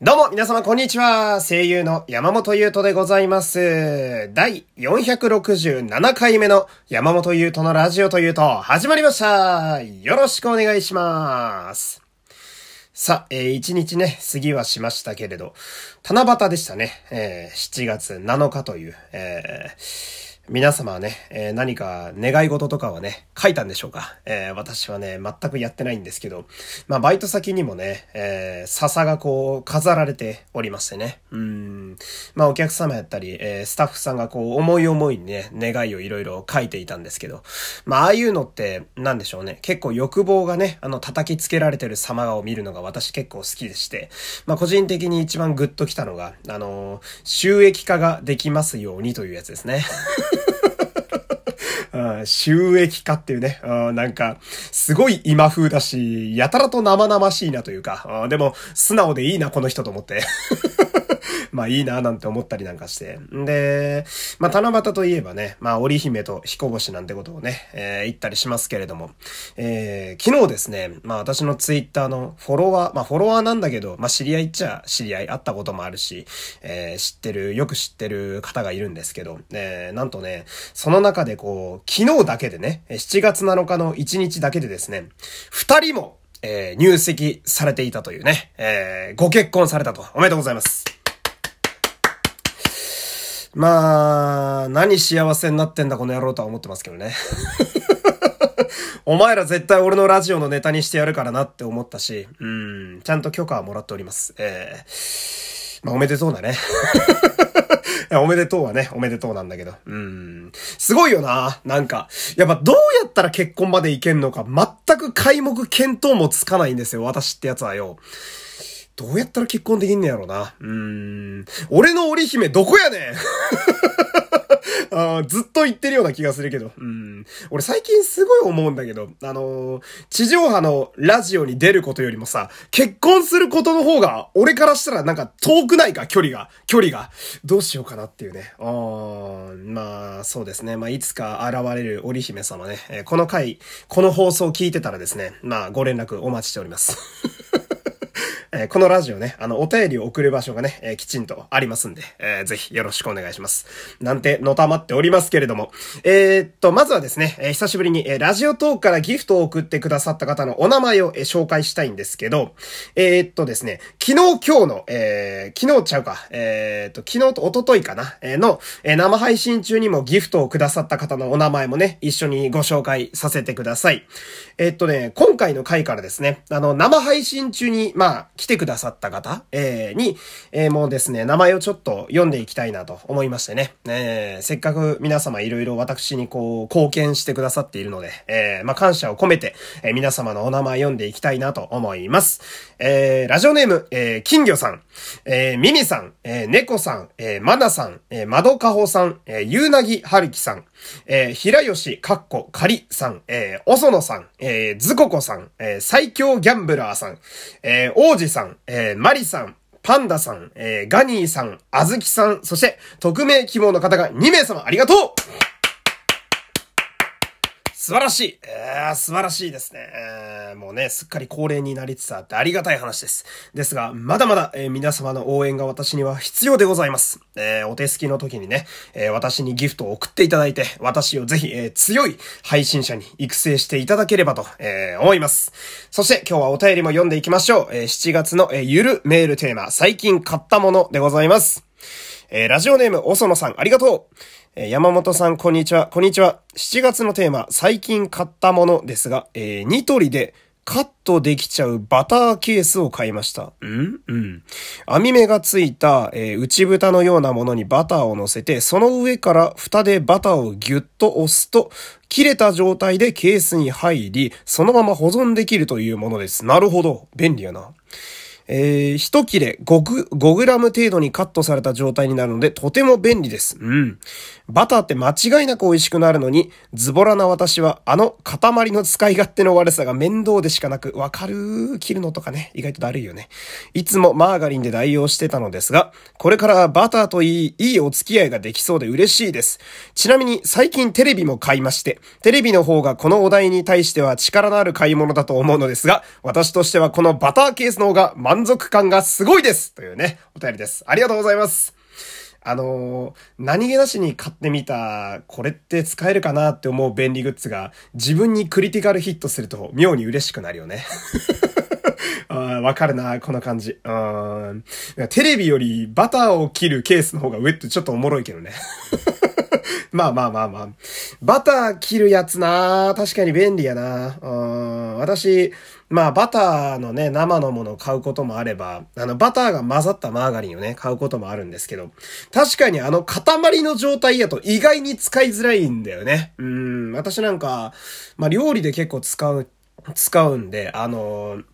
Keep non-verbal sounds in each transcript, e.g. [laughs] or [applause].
どうも、皆様、こんにちは。声優の山本優斗でございます。第467回目の山本優斗のラジオというと、始まりました。よろしくお願いします。さあ、えー、一日ね、過ぎはしましたけれど、七夕でしたね。えー、7月7日という、えー皆様はね、えー、何か願い事とかはね、書いたんでしょうか？えー、私はね、全くやってないんですけど、まあ、バイト先にもね、えー、笹がこう、飾られておりましてね。うん。まあ、お客様やったり、え、スタッフさんがこう、思い思いにね、願いをいろいろ書いていたんですけど、まあ、ああいうのって、なんでしょうね。結構欲望がね、あの、叩きつけられてる様を見るのが私結構好きでして、まあ、個人的に一番グッときたのが、あの収益化ができますようにというやつですね。収益化っていうね、なんか、すごい今風だし、やたらと生々しいなというか、でも、素直でいいな、この人と思って。[laughs] まあいいななんて思ったりなんかして。で、まあ七夕といえばね、まあ織姫と彦星なんてことをね、えー、言ったりしますけれども、えー、昨日ですね、まあ私のツイッターのフォロワー、まあフォロワーなんだけど、まあ知り合いっちゃ知り合い、会ったこともあるし、えー、知ってる、よく知ってる方がいるんですけど、えー、なんとね、その中でこう、昨日だけでね、7月7日の1日だけでですね、二人も、えー、入籍されていたというね、えー、ご結婚されたと。おめでとうございます。まあ、何幸せになってんだこの野郎とは思ってますけどね。[laughs] お前ら絶対俺のラジオのネタにしてやるからなって思ったし、うん、ちゃんと許可はもらっております。えー、まあおめでとうだね。[laughs] おめでとうはね、おめでとうなんだけど。うん。すごいよな。なんか、やっぱどうやったら結婚までいけんのか、全く皆目見当もつかないんですよ。私ってやつはよ。どうやったら結婚できんねやろな。うーん。俺の織姫どこやねん [laughs] あずっと言ってるような気がするけど。うん。俺最近すごい思うんだけど、あのー、地上波のラジオに出ることよりもさ、結婚することの方が、俺からしたらなんか遠くないか、距離が。距離が。どうしようかなっていうね。あまあ、そうですね。まあ、いつか現れる織姫様ね。えー、この回、この放送を聞いてたらですね、まあ、ご連絡お待ちしております。[laughs] えー、このラジオね、あの、お便りを送る場所がね、えー、きちんとありますんで、えー、ぜひよろしくお願いします。なんて、のたまっておりますけれども、えー、っと、まずはですね、え、久しぶりに、え、ラジオトークからギフトを送ってくださった方のお名前を、え、紹介したいんですけど、え、っとですね、昨日今日の、え、昨日ちゃうか、え、っと、昨日と一昨日かな、え、の、え、生配信中にもギフトをくださった方のお名前もね、一緒にご紹介させてください。え、っとね、今回の回からですね、あの、生配信中に、まあ、来てくださった方、えー、に、えー、もうですね、名前をちょっと読んでいきたいなと思いましてね。えー、せっかく皆様いろいろ私にこう、貢献してくださっているので、えー、まあ、感謝を込めて、えー、皆様のお名前読んでいきたいなと思います。えー、ラジオネーム、えー、金魚さん、えー、ミミさん、えー、猫さん、えー、マナさん、えー、マドカホさん、えー、ゆうなぎはるきさん、えー、平吉かっこかりさん、えー、おそのさん、えー、ずここさん、えー、最強ギャンブラーさん、えー、王子さん、えー、マリさん、パンダさん、えー、ガニーさん、あずきさん、そして、匿名希望の方が2名様ありがとう素晴らしい。えー、素晴らしいですね。えー、もうね、すっかり恒例になりつつあってありがたい話です。ですが、まだまだ、えー、皆様の応援が私には必要でございます。えー、お手すきの時にね、えー、私にギフトを送っていただいて、私をぜひ、えー、強い配信者に育成していただければと、えー、思います。そして今日はお便りも読んでいきましょう。えー、7月の、えー、ゆるメールテーマ、最近買ったものでございます。えー、ラジオネーム、おそのさん、ありがとう。え山本さん、こんにちは。こんにちは。7月のテーマ、最近買ったものですが、えー、ニトリでカットできちゃうバターケースを買いました。ん？うん。網目がついた、えー、内蓋のようなものにバターを乗せて、その上から蓋でバターをギュッと押すと、切れた状態でケースに入り、そのまま保存できるというものです。なるほど。便利やな。えー、一切れ5グ、5グラム程度にカットされた状態になるので、とても便利です。うん。バターって間違いなく美味しくなるのに、ズボラな私はあの塊の使い勝手の悪さが面倒でしかなく、わかる切るのとかね、意外とだるいよね。いつもマーガリンで代用してたのですが、これからバターといい、いいお付き合いができそうで嬉しいです。ちなみに最近テレビも買いまして、テレビの方がこのお題に対しては力のある買い物だと思うのですが、私としてはこのバターケースの方が満満足感がすごいですというね、お便りです。ありがとうございます。あのー、何気なしに買ってみた、これって使えるかなって思う便利グッズが自分にクリティカルヒットすると妙に嬉しくなるよね。[laughs] わかるな、この感じ。うん。テレビよりバターを切るケースの方が上ってちょっとおもろいけどね。[laughs] まあまあまあまあ。バター切るやつな確かに便利やなうん。私、まあ、バターのね、生のものを買うこともあれば、あの、バターが混ざったマーガリンをね、買うこともあるんですけど、確かにあの、塊の状態やと意外に使いづらいんだよね。うん、私なんか、まあ、料理で結構使う、使うんで、あのー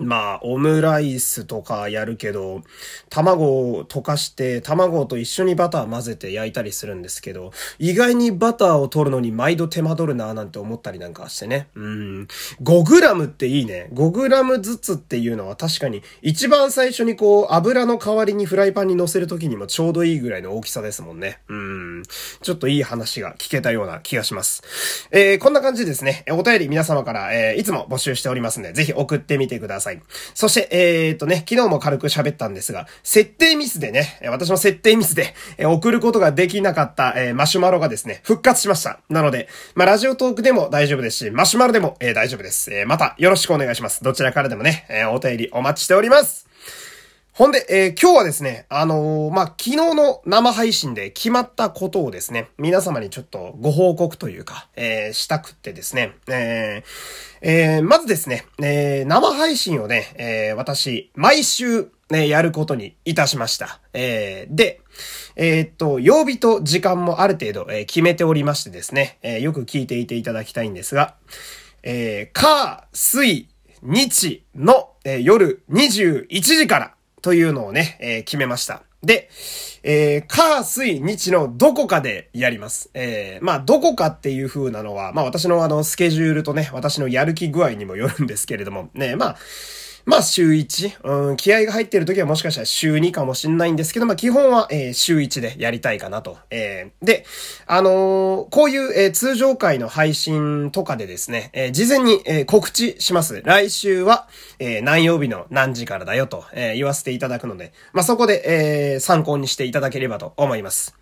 まあ、オムライスとかやるけど、卵を溶かして、卵と一緒にバター混ぜて焼いたりするんですけど、意外にバターを取るのに毎度手間取るなぁなんて思ったりなんかしてね。うん。5グラムっていいね。5グラムずつっていうのは確かに、一番最初にこう、油の代わりにフライパンに乗せるときにもちょうどいいぐらいの大きさですもんね。うん。ちょっといい話が聞けたような気がします。えー、こんな感じですね。お便り皆様から、えー、いつも募集しておりますんで、ぜひ送ってみてください。さい。そして、えー、っとね、昨日も軽く喋ったんですが、設定ミスでね、私の設定ミスで、え送ることができなかった、え、マシュマロがですね、復活しました。なので、まあ、ラジオトークでも大丈夫ですし、マシュマロでも、え、大丈夫です。え、また、よろしくお願いします。どちらからでもね、え、お便りお待ちしております。ほんで、えー、今日はですね、あのー、まあ、昨日の生配信で決まったことをですね、皆様にちょっとご報告というか、えー、したくってですね、え、え、まずですね、え、生配信をね、え、私、毎週、ね、やることにいたしました。えー、で、えー、っと、曜日と時間もある程度、えー、決めておりましてですね、え、よく聞いていていただきたいんですが、えー、火、水、日の、え、夜21時から、というのをね、えー、決めました。で、えー、火、水、日のどこかでやります。えー、まあ、どこかっていう風なのは、まあ、私のあの、スケジュールとね、私のやる気具合にもよるんですけれども、ね、まあ、まあ週1、うん、気合が入ってる時はもしかしたら週2かもしんないんですけど、まあ基本は、えー、週1でやりたいかなと。えー、で、あのー、こういう、えー、通常回の配信とかでですね、えー、事前に、えー、告知します。来週は、えー、何曜日の何時からだよと、えー、言わせていただくので、まあそこで、えー、参考にしていただければと思います。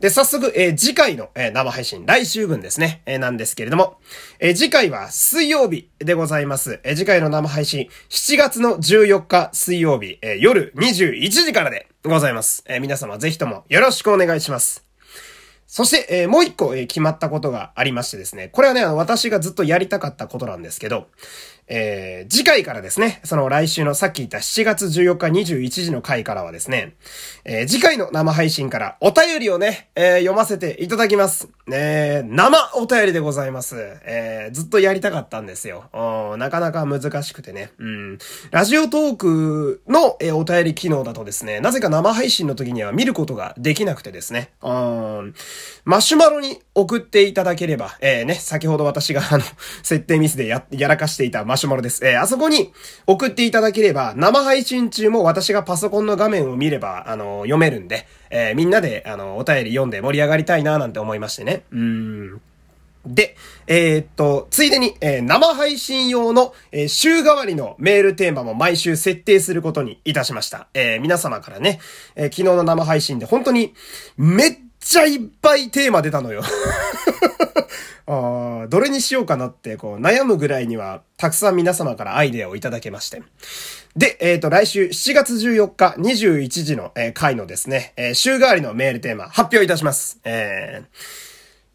で、早速、えー、次回の、えー、生配信、来週分ですね、えー、なんですけれども、え、次回は水曜日でございます。え、次回の生配信、7月の14日水曜日、えー、夜21時からでございます。え、皆様ぜひともよろしくお願いします。そして、えー、もう一個、えー、決まったことがありましてですね。これはね、あの、私がずっとやりたかったことなんですけど、えー、次回からですね、その来週のさっき言った7月14日21時の回からはですね、えー、次回の生配信からお便りをね、えー、読ませていただきます。えー、生お便りでございます。えー、ずっとやりたかったんですよ。なかなか難しくてね。うん。ラジオトークの、えー、お便り機能だとですね、なぜか生配信の時には見ることができなくてですね。うん。マシュマロに送っていただければ、えー、ね、先ほど私があの、設定ミスでや、やらかしていたマシュマロです。えー、あそこに送っていただければ、生配信中も私がパソコンの画面を見れば、あの、読めるんで、えー、みんなで、あの、お便り読んで盛り上がりたいななんて思いましてね。うん。で、えー、っと、ついでに、えー、生配信用の、えー、週替わりのメールテーマも毎週設定することにいたしました。え皆様からね、え昨日の生配信で本当に、めっっちゃいっぱいテーマ出たのよ [laughs] どれにしようかなって、こう、悩むぐらいには、たくさん皆様からアイデアをいただけまして。で、えっ、ー、と、来週7月14日21時の、えー、回のですね、えー、週替わりのメールテーマ発表いたします。えー、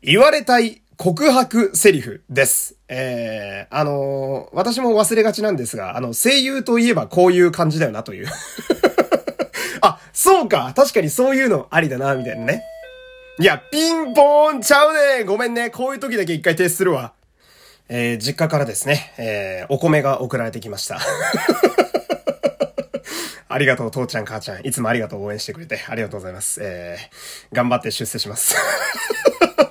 言われたい告白セリフです。えー、あのー、私も忘れがちなんですが、あの、声優といえばこういう感じだよなという [laughs] あ、そうか確かにそういうのありだな、みたいなね。いや、ピンポーンちゃうねごめんね。こういう時だけ一回停止するわ。えー、実家からですね、えー、お米が送られてきました。[laughs] ありがとう、父ちゃん、母ちゃん。いつもありがとう、応援してくれて。ありがとうございます。えー、頑張って出世します。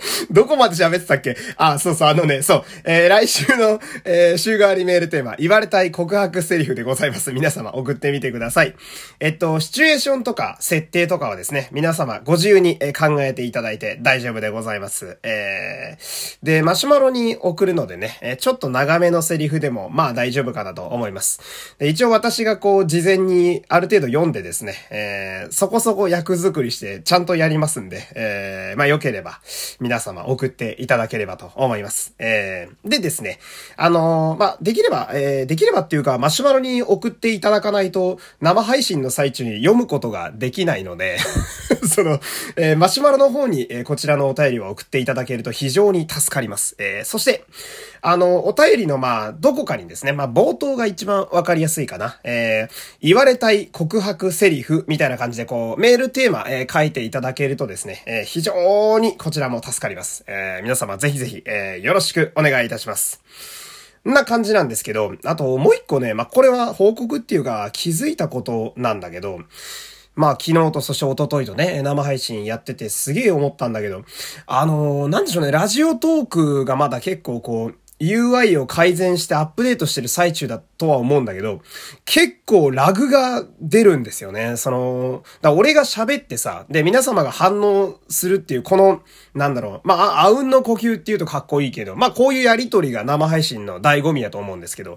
[laughs] どこまで喋ってたっけ？あ、そうそう、あのね、そう、えー、来週の、えー、週替わりメールテーマ、言われたい告白セリフでございます。皆様送ってみてください。えっと、シチュエーションとか、設定とかはですね、皆様ご自由に考えていただいて大丈夫でございます。えー、で、マシュマロに送るのでね、えちょっと長めのセリフでも、まあ大丈夫かなと思います。で、一応私がこう、事前にある程度読んでですね、えー、そこそこ役作りして、ちゃんとやりますんで、えー、まあ良ければ、皆様様送っていただければと思います。えー、でですね、あのー、まあ、できれば、えー、できればっていうか、マシュマロに送っていただかないと、生配信の最中に読むことができないので [laughs] その、えー、マシュマロの方に、えー、こちらのお便りを送っていただけると非常に助かります。えー、そして、あの、お便りの、まあ、どこかにですね、まあ、冒頭が一番わかりやすいかな。えー、言われたい告白セリフみたいな感じで、こう、メールテーマ、えー、書いていただけるとですね、えー、非常にこちらも助かります。えー、皆様ぜひぜひ、えー、よろしくお願いいたします。んな感じなんですけど、あともう一個ね、まあ、これは報告っていうか気づいたことなんだけど、まあ昨日とそして一昨日とね、生配信やっててすげえ思ったんだけど、あのー、なんでしょうね、ラジオトークがまだ結構こう、UI を改善してアップデートしてる最中だとは思うんだけど、結構ラグが出るんですよね。その、だ俺が喋ってさ、で、皆様が反応するっていう、この、なんだろう、まあ、あうんの呼吸っていうとかっこいいけど、まあ、こういうやりとりが生配信の醍醐味だと思うんですけど、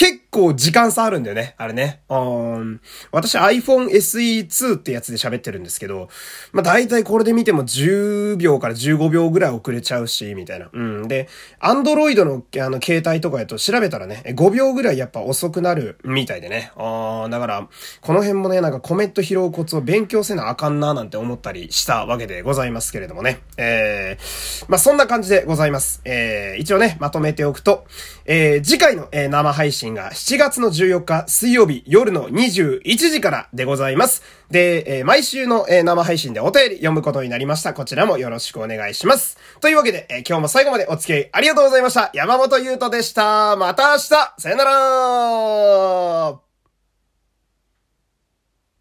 結構時間差あるんだよね。あれね。うん。私 iPhone SE2 ってやつで喋ってるんですけど、まあ大体これで見ても10秒から15秒ぐらい遅れちゃうし、みたいな。うん。で、Android のあの携帯とかやと調べたらね、5秒ぐらいやっぱ遅くなるみたいでね。あだから、この辺もね、なんかコメント拾うコツを勉強せなあかんななんて思ったりしたわけでございますけれどもね。えー、まあそんな感じでございます。えー、一応ね、まとめておくと、えー、次回の、えー、生配信信が7月の14日水曜日夜の21時からでございます。で、えー、毎週の、えー、生配信でお便り読むことになりました。こちらもよろしくお願いします。というわけで、えー、今日も最後までお付き合いありがとうございました。山本優斗でした。また明日さよなら